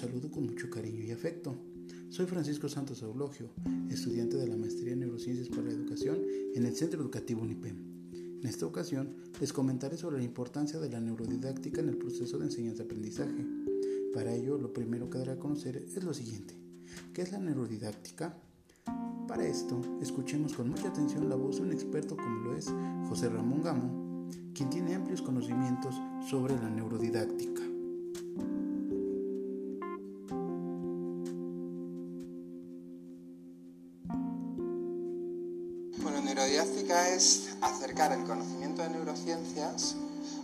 saludo con mucho cariño y afecto. Soy Francisco Santos Eulogio, estudiante de la Maestría en Neurociencias para la Educación en el Centro Educativo UNIPEM. En esta ocasión les comentaré sobre la importancia de la neurodidáctica en el proceso de enseñanza-aprendizaje. Para ello, lo primero que daré a conocer es lo siguiente. ¿Qué es la neurodidáctica? Para esto, escuchemos con mucha atención la voz de un experto como lo es José Ramón Gamo, quien tiene amplios conocimientos sobre la neurodidáctica. Acercar el conocimiento de neurociencias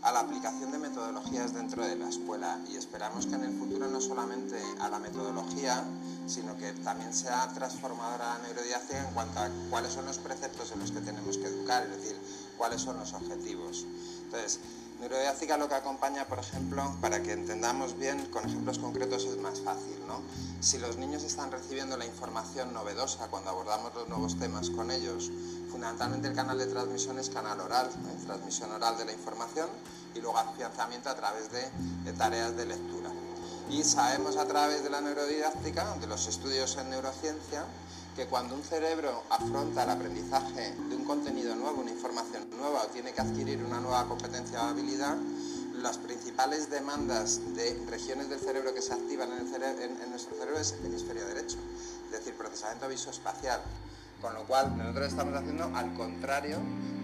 a la aplicación de metodologías dentro de la escuela y esperamos que en el futuro no solamente a la metodología, sino que también sea transformadora la neurodidáctica en cuanto a cuáles son los preceptos en los que tenemos que educar, es decir, cuáles son los objetivos. Entonces, Neurodidáctica lo que acompaña, por ejemplo, para que entendamos bien con ejemplos concretos es más fácil. ¿no? Si los niños están recibiendo la información novedosa cuando abordamos los nuevos temas con ellos, fundamentalmente el canal de transmisión es canal oral, transmisión oral de la información y luego afianzamiento a través de tareas de lectura. Y sabemos a través de la neurodidáctica, de los estudios en neurociencia, que cuando un cerebro afronta el aprendizaje de un contenido nuevo, una información nueva o tiene que adquirir una nueva competencia o habilidad, las principales demandas de regiones del cerebro que se activan en, nuestro cerebro es el hemisferio derecho, es decir, procesamiento visoespacial. Con lo cual, nosotros estamos haciendo al contrario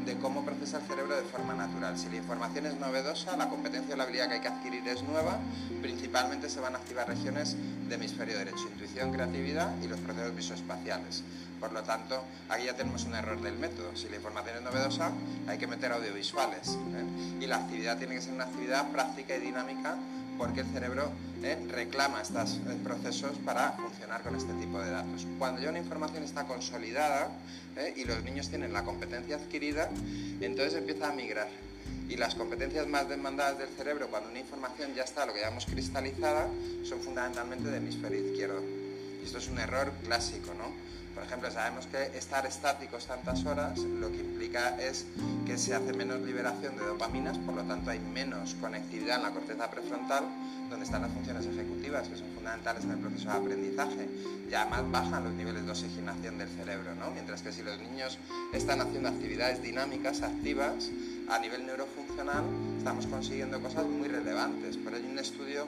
de cómo procesa el cerebro de forma natural. Si la información es novedosa, la competencia o la habilidad que hay que adquirir es nueva, principalmente se van a activar regiones de hemisferio derecho, intuición, creatividad y los procesos visoespaciales. Por lo tanto, aquí ya tenemos un error del método. Si la información es novedosa, hay que meter audiovisuales. ¿eh? Y la actividad tiene que ser una actividad práctica y dinámica porque el cerebro eh, reclama estos eh, procesos para funcionar con este tipo de datos. Cuando ya una información está consolidada eh, y los niños tienen la competencia adquirida, entonces empieza a migrar. Y las competencias más demandadas del cerebro, cuando una información ya está, lo que llamamos cristalizada, son fundamentalmente de hemisferio izquierdo. Y esto es un error clásico, ¿no? Por ejemplo, sabemos que estar estáticos tantas horas lo que implica es que se hace menos liberación de dopaminas, por lo tanto hay menos conectividad en la corteza prefrontal, donde están las funciones ejecutivas, que son fundamentales en el proceso de aprendizaje. Y además bajan los niveles de oxigenación del cerebro, ¿no? Mientras que si los niños están haciendo actividades dinámicas, activas, a nivel neurofuncional estamos consiguiendo cosas muy relevantes. Pero hay un estudio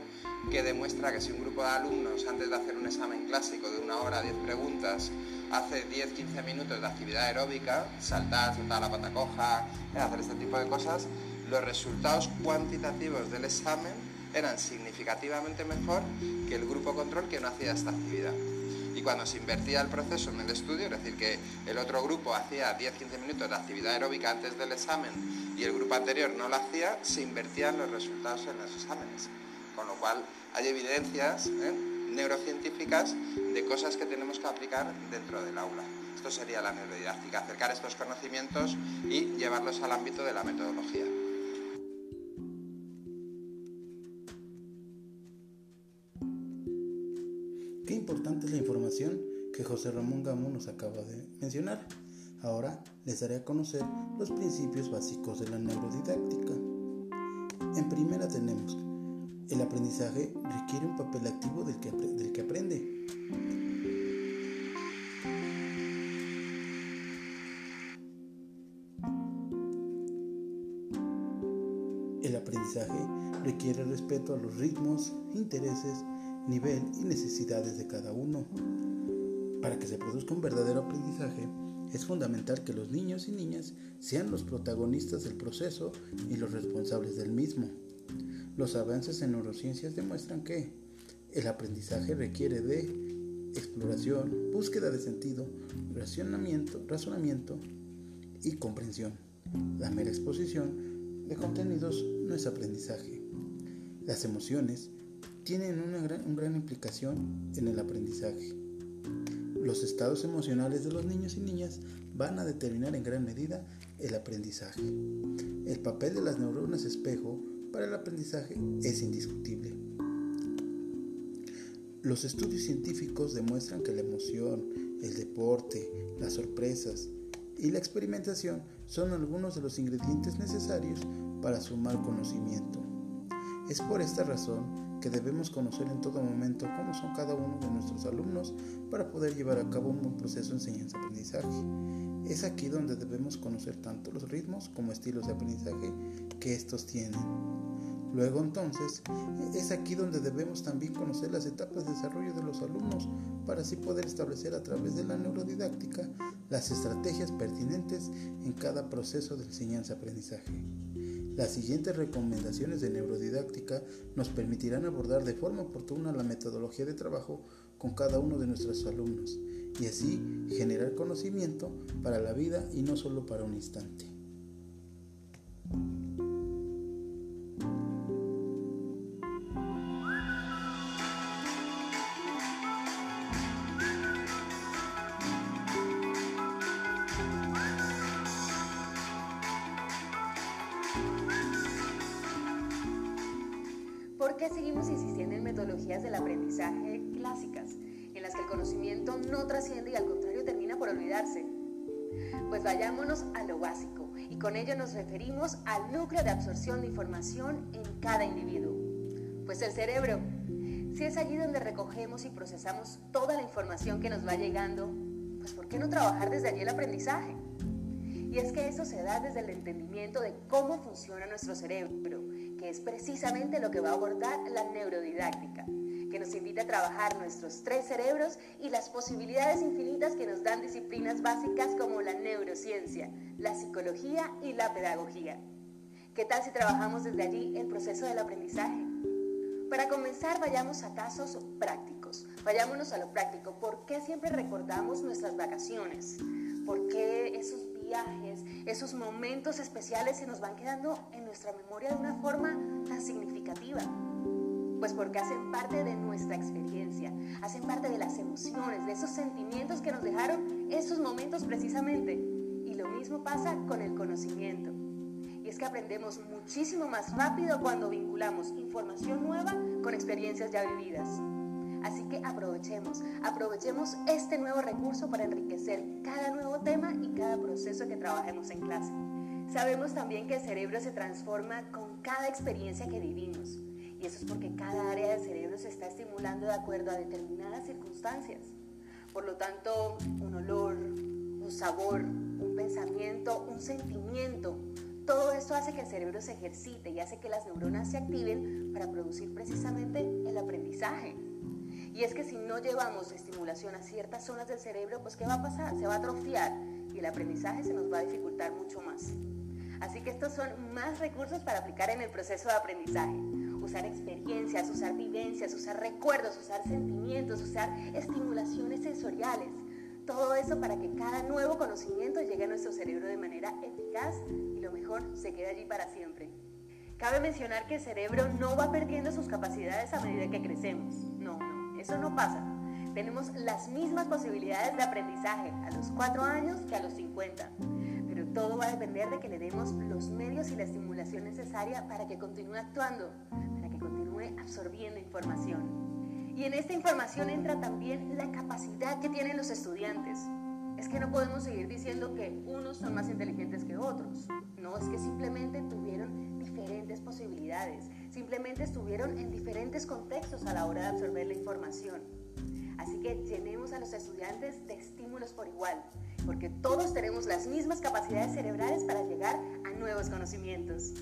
que demuestra que si un grupo de alumnos, antes de hacer un examen clásico de una hora, 10 preguntas, hace 10-15 minutos de actividad aeróbica, saltar, saltar la pata coja, hacer este tipo de cosas, los resultados cuantitativos del examen eran significativamente mejor que el grupo control que no hacía esta actividad. Y cuando se invertía el proceso en el estudio, es decir, que el otro grupo hacía 10-15 minutos de actividad aeróbica antes del examen y el grupo anterior no lo hacía, se invertían los resultados en los exámenes. Con lo cual hay evidencias ¿eh? neurocientíficas de cosas que tenemos que aplicar dentro del aula. Esto sería la neurodidáctica, acercar estos conocimientos y llevarlos al ámbito de la metodología. Qué importante es la información que José Ramón Gamo nos acaba de mencionar. Ahora les daré a conocer los principios básicos de la neurodidáctica. En primera tenemos, el aprendizaje requiere un papel activo del que, del que aprende. El aprendizaje requiere respeto a los ritmos, intereses, nivel y necesidades de cada uno. Para que se produzca un verdadero aprendizaje, es fundamental que los niños y niñas sean los protagonistas del proceso y los responsables del mismo. Los avances en neurociencias demuestran que el aprendizaje requiere de exploración, búsqueda de sentido, razonamiento, razonamiento y comprensión. La mera exposición de contenidos no es aprendizaje. Las emociones tienen una gran, gran implicación en el aprendizaje. Los estados emocionales de los niños y niñas van a determinar en gran medida el aprendizaje. El papel de las neuronas espejo para el aprendizaje es indiscutible. Los estudios científicos demuestran que la emoción, el deporte, las sorpresas y la experimentación son algunos de los ingredientes necesarios para sumar conocimiento. Es por esta razón que debemos conocer en todo momento cómo son cada uno de nuestros alumnos para poder llevar a cabo un buen proceso de enseñanza-aprendizaje. Es aquí donde debemos conocer tanto los ritmos como estilos de aprendizaje que estos tienen. Luego entonces, es aquí donde debemos también conocer las etapas de desarrollo de los alumnos para así poder establecer a través de la neurodidáctica las estrategias pertinentes en cada proceso de enseñanza-aprendizaje. Las siguientes recomendaciones de neurodidáctica nos permitirán abordar de forma oportuna la metodología de trabajo con cada uno de nuestros alumnos y así generar conocimiento para la vida y no solo para un instante. El conocimiento no trasciende y al contrario termina por olvidarse? Pues vayámonos a lo básico y con ello nos referimos al núcleo de absorción de información en cada individuo. Pues el cerebro, si es allí donde recogemos y procesamos toda la información que nos va llegando, pues ¿por qué no trabajar desde allí el aprendizaje? Y es que eso se da desde el entendimiento de cómo funciona nuestro cerebro, que es precisamente lo que va a abordar la neurodidáctica, que nos invita a trabajar nuestros tres cerebros y las posibilidades infinitas que nos dan disciplinas básicas como la neurociencia, la psicología y la pedagogía. ¿Qué tal si trabajamos desde allí el proceso del aprendizaje? Para comenzar, vayamos a casos prácticos. Vayámonos a lo práctico. ¿Por qué siempre recordamos nuestras vacaciones? ¿Por qué esos viajes, esos momentos especiales se nos van quedando en nuestra memoria de una forma tan significativa? Pues porque hacen parte de nuestra experiencia, hacen parte de las emociones, de esos sentimientos que nos dejaron esos momentos precisamente. Y lo mismo pasa con el conocimiento. Y es que aprendemos muchísimo más rápido cuando vinculamos información nueva con experiencias ya vividas. Así que aprovechemos, aprovechemos este nuevo recurso para enriquecer cada nuevo tema y cada proceso que trabajemos en clase. Sabemos también que el cerebro se transforma con cada experiencia que vivimos. Y eso es porque cada área del cerebro se está estimulando de acuerdo a determinadas circunstancias. Por lo tanto, un olor, un sabor, un pensamiento, un sentimiento, todo esto hace que el cerebro se ejercite y hace que las neuronas se activen para producir precisamente el aprendizaje. Y es que si no llevamos estimulación a ciertas zonas del cerebro, pues ¿qué va a pasar? Se va a atrofiar y el aprendizaje se nos va a dificultar mucho más. Así que estos son más recursos para aplicar en el proceso de aprendizaje. Usar experiencias, usar vivencias, usar recuerdos, usar sentimientos, usar estimulaciones sensoriales. Todo eso para que cada nuevo conocimiento llegue a nuestro cerebro de manera eficaz y lo mejor se quede allí para siempre. Cabe mencionar que el cerebro no va perdiendo sus capacidades a medida que crecemos. No, no eso no pasa. Tenemos las mismas posibilidades de aprendizaje a los 4 años que a los 50. Pero todo va a depender de que le demos los medios y la estimulación necesaria para que continúe actuando, absorbiendo información. Y en esta información entra también la capacidad que tienen los estudiantes. Es que no podemos seguir diciendo que unos son más inteligentes que otros. No, es que simplemente tuvieron diferentes posibilidades simplemente estuvieron en diferentes contextos a la hora de absorber la información. Así que llenemos a los estudiantes de estímulos por igual, porque todos tenemos las mismas capacidades cerebrales para llegar a nuevos conocimientos.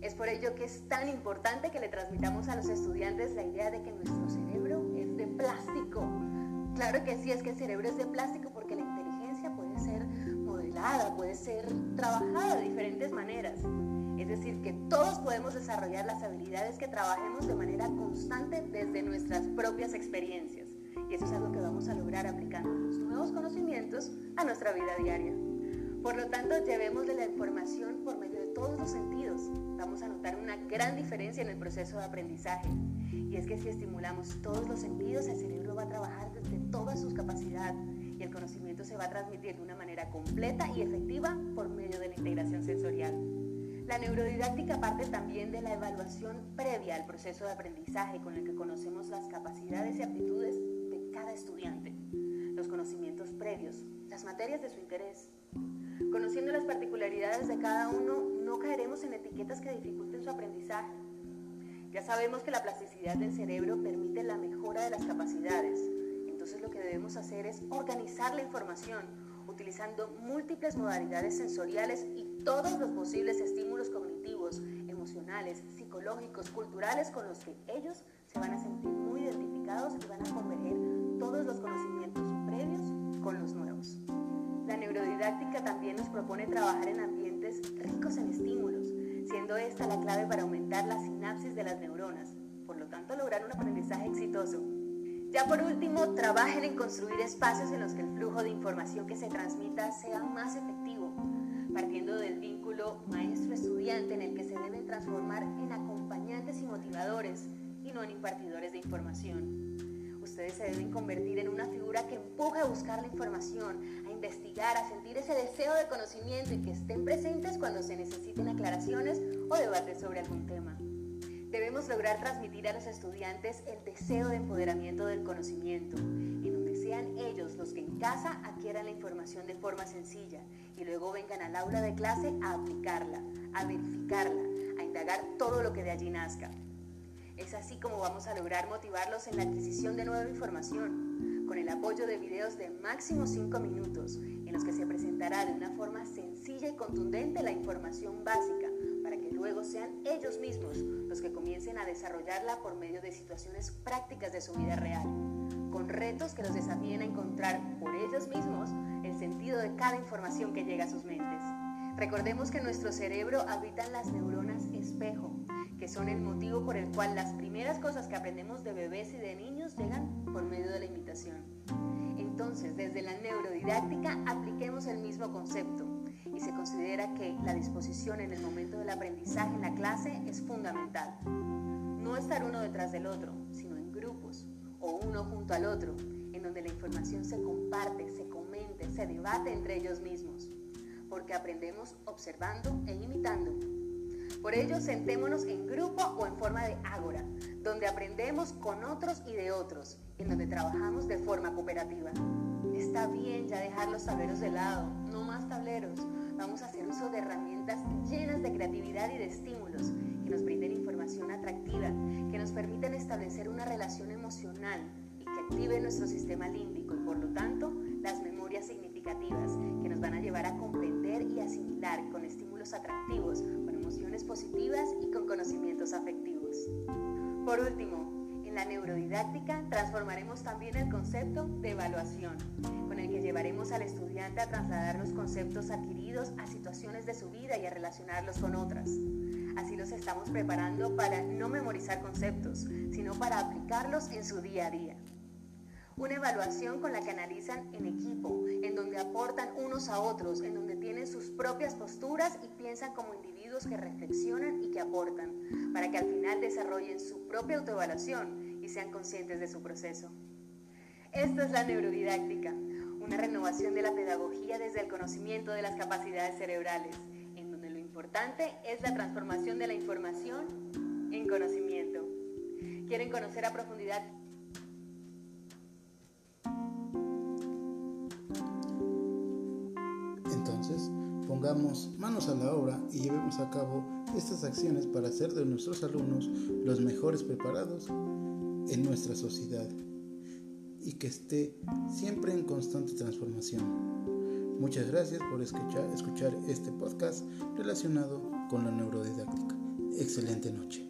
Es por ello que es tan importante que le transmitamos a los estudiantes la idea de que nuestro cerebro es de plástico. Claro que sí, es que el cerebro es de plástico porque la inteligencia puede ser modelada, puede ser trabajada de diferentes maneras. Es decir, que todos podemos desarrollar las habilidades que trabajemos de manera constante desde nuestras propias experiencias. Y eso es algo que vamos a lograr aplicando los nuevos conocimientos a nuestra vida diaria. Por lo tanto, llevémosle la información por medio de todos los sentidos. Vamos a notar una gran diferencia en el proceso de aprendizaje. Y es que si estimulamos todos los sentidos, el cerebro va a trabajar desde toda su capacidad y el conocimiento se va a transmitir de una manera completa y efectiva por medio de la integración sensorial. La neurodidáctica parte también de la evaluación previa al proceso de aprendizaje con el que conocemos las capacidades y aptitudes de cada estudiante, los conocimientos previos, las materias de su interés. Conociendo las particularidades de cada uno, no caeremos en etiquetas que dificulten su aprendizaje. Ya sabemos que la plasticidad del cerebro permite la mejora de las capacidades. Entonces lo que debemos hacer es organizar la información utilizando múltiples modalidades sensoriales y todos los posibles estímulos cognitivos, emocionales, psicológicos, culturales con los que ellos se van a sentir muy identificados y van a converger todos los conocimientos previos con los nuevos. La neurodidáctica también nos propone trabajar en ambientes ricos en estímulos, siendo esta la clave para aumentar la sinapsis de las neuronas, por lo tanto lograr un aprendizaje exitoso. Ya por último, trabajen en construir espacios en los que el flujo de información que se transmita sea más efectivo, partiendo del vínculo maestro-estudiante en el que se deben transformar en acompañantes y motivadores y no en impartidores de información. Ustedes se deben convertir en una figura que empuje a buscar la información, investigar, a sentir ese deseo de conocimiento y que estén presentes cuando se necesiten aclaraciones o debates sobre algún tema. Debemos lograr transmitir a los estudiantes el deseo de empoderamiento del conocimiento, en donde sean ellos los que en casa adquieran la información de forma sencilla y luego vengan al aula de clase a aplicarla, a verificarla, a indagar todo lo que de allí nazca. Es así como vamos a lograr motivarlos en la adquisición de nueva información, con el apoyo de videos de máximo 5 minutos, en los que se presentará de una forma sencilla y contundente la información básica luego sean ellos mismos los que comiencen a desarrollarla por medio de situaciones prácticas de su vida real, con retos que los desafíen a encontrar por ellos mismos el sentido de cada información que llega a sus mentes. Recordemos que nuestro cerebro habitan las neuronas espejo, que son el motivo por el cual las primeras cosas que aprendemos de bebés y de niños llegan por medio de la imitación. Entonces, desde la neurodidáctica apliquemos el mismo concepto y se considera que la disposición en el momento del aprendizaje en la clase es fundamental. No estar uno detrás del otro, sino en grupos o uno junto al otro, en donde la información se comparte, se comente, se debate entre ellos mismos, porque aprendemos observando e imitando. Por ello, sentémonos en grupo o en forma de ágora, donde aprendemos con otros y de otros, en donde trabajamos de forma cooperativa. Está bien ya dejar los tableros de lado, no más tableros. Vamos a hacer uso de herramientas llenas de creatividad y de estímulos que nos brinden información atractiva, que nos permiten establecer una relación emocional y que active nuestro sistema límbico y por lo tanto las memorias significativas que nos van a llevar a comprender y asimilar con estímulos atractivos, emociones positivas y con conocimientos afectivos. Por último, en la neurodidáctica transformaremos también el concepto de evaluación, con el que llevaremos al estudiante a trasladar los conceptos adquiridos a situaciones de su vida y a relacionarlos con otras. Así los estamos preparando para no memorizar conceptos, sino para aplicarlos en su día a día. Una evaluación con la que analizan en equipo, en donde aportan unos a otros, en donde tienen sus propias posturas y piensan como individuos que reflexionan y que aportan, para que al final desarrollen su propia autoevaluación y sean conscientes de su proceso. Esto es la neurodidáctica, una renovación de la pedagogía desde el conocimiento de las capacidades cerebrales, en donde lo importante es la transformación de la información en conocimiento. ¿Quieren conocer a profundidad pongamos manos a la obra y llevemos a cabo estas acciones para hacer de nuestros alumnos los mejores preparados en nuestra sociedad y que esté siempre en constante transformación. Muchas gracias por escuchar, este podcast relacionado con la neurodidáctica. Excelente noche.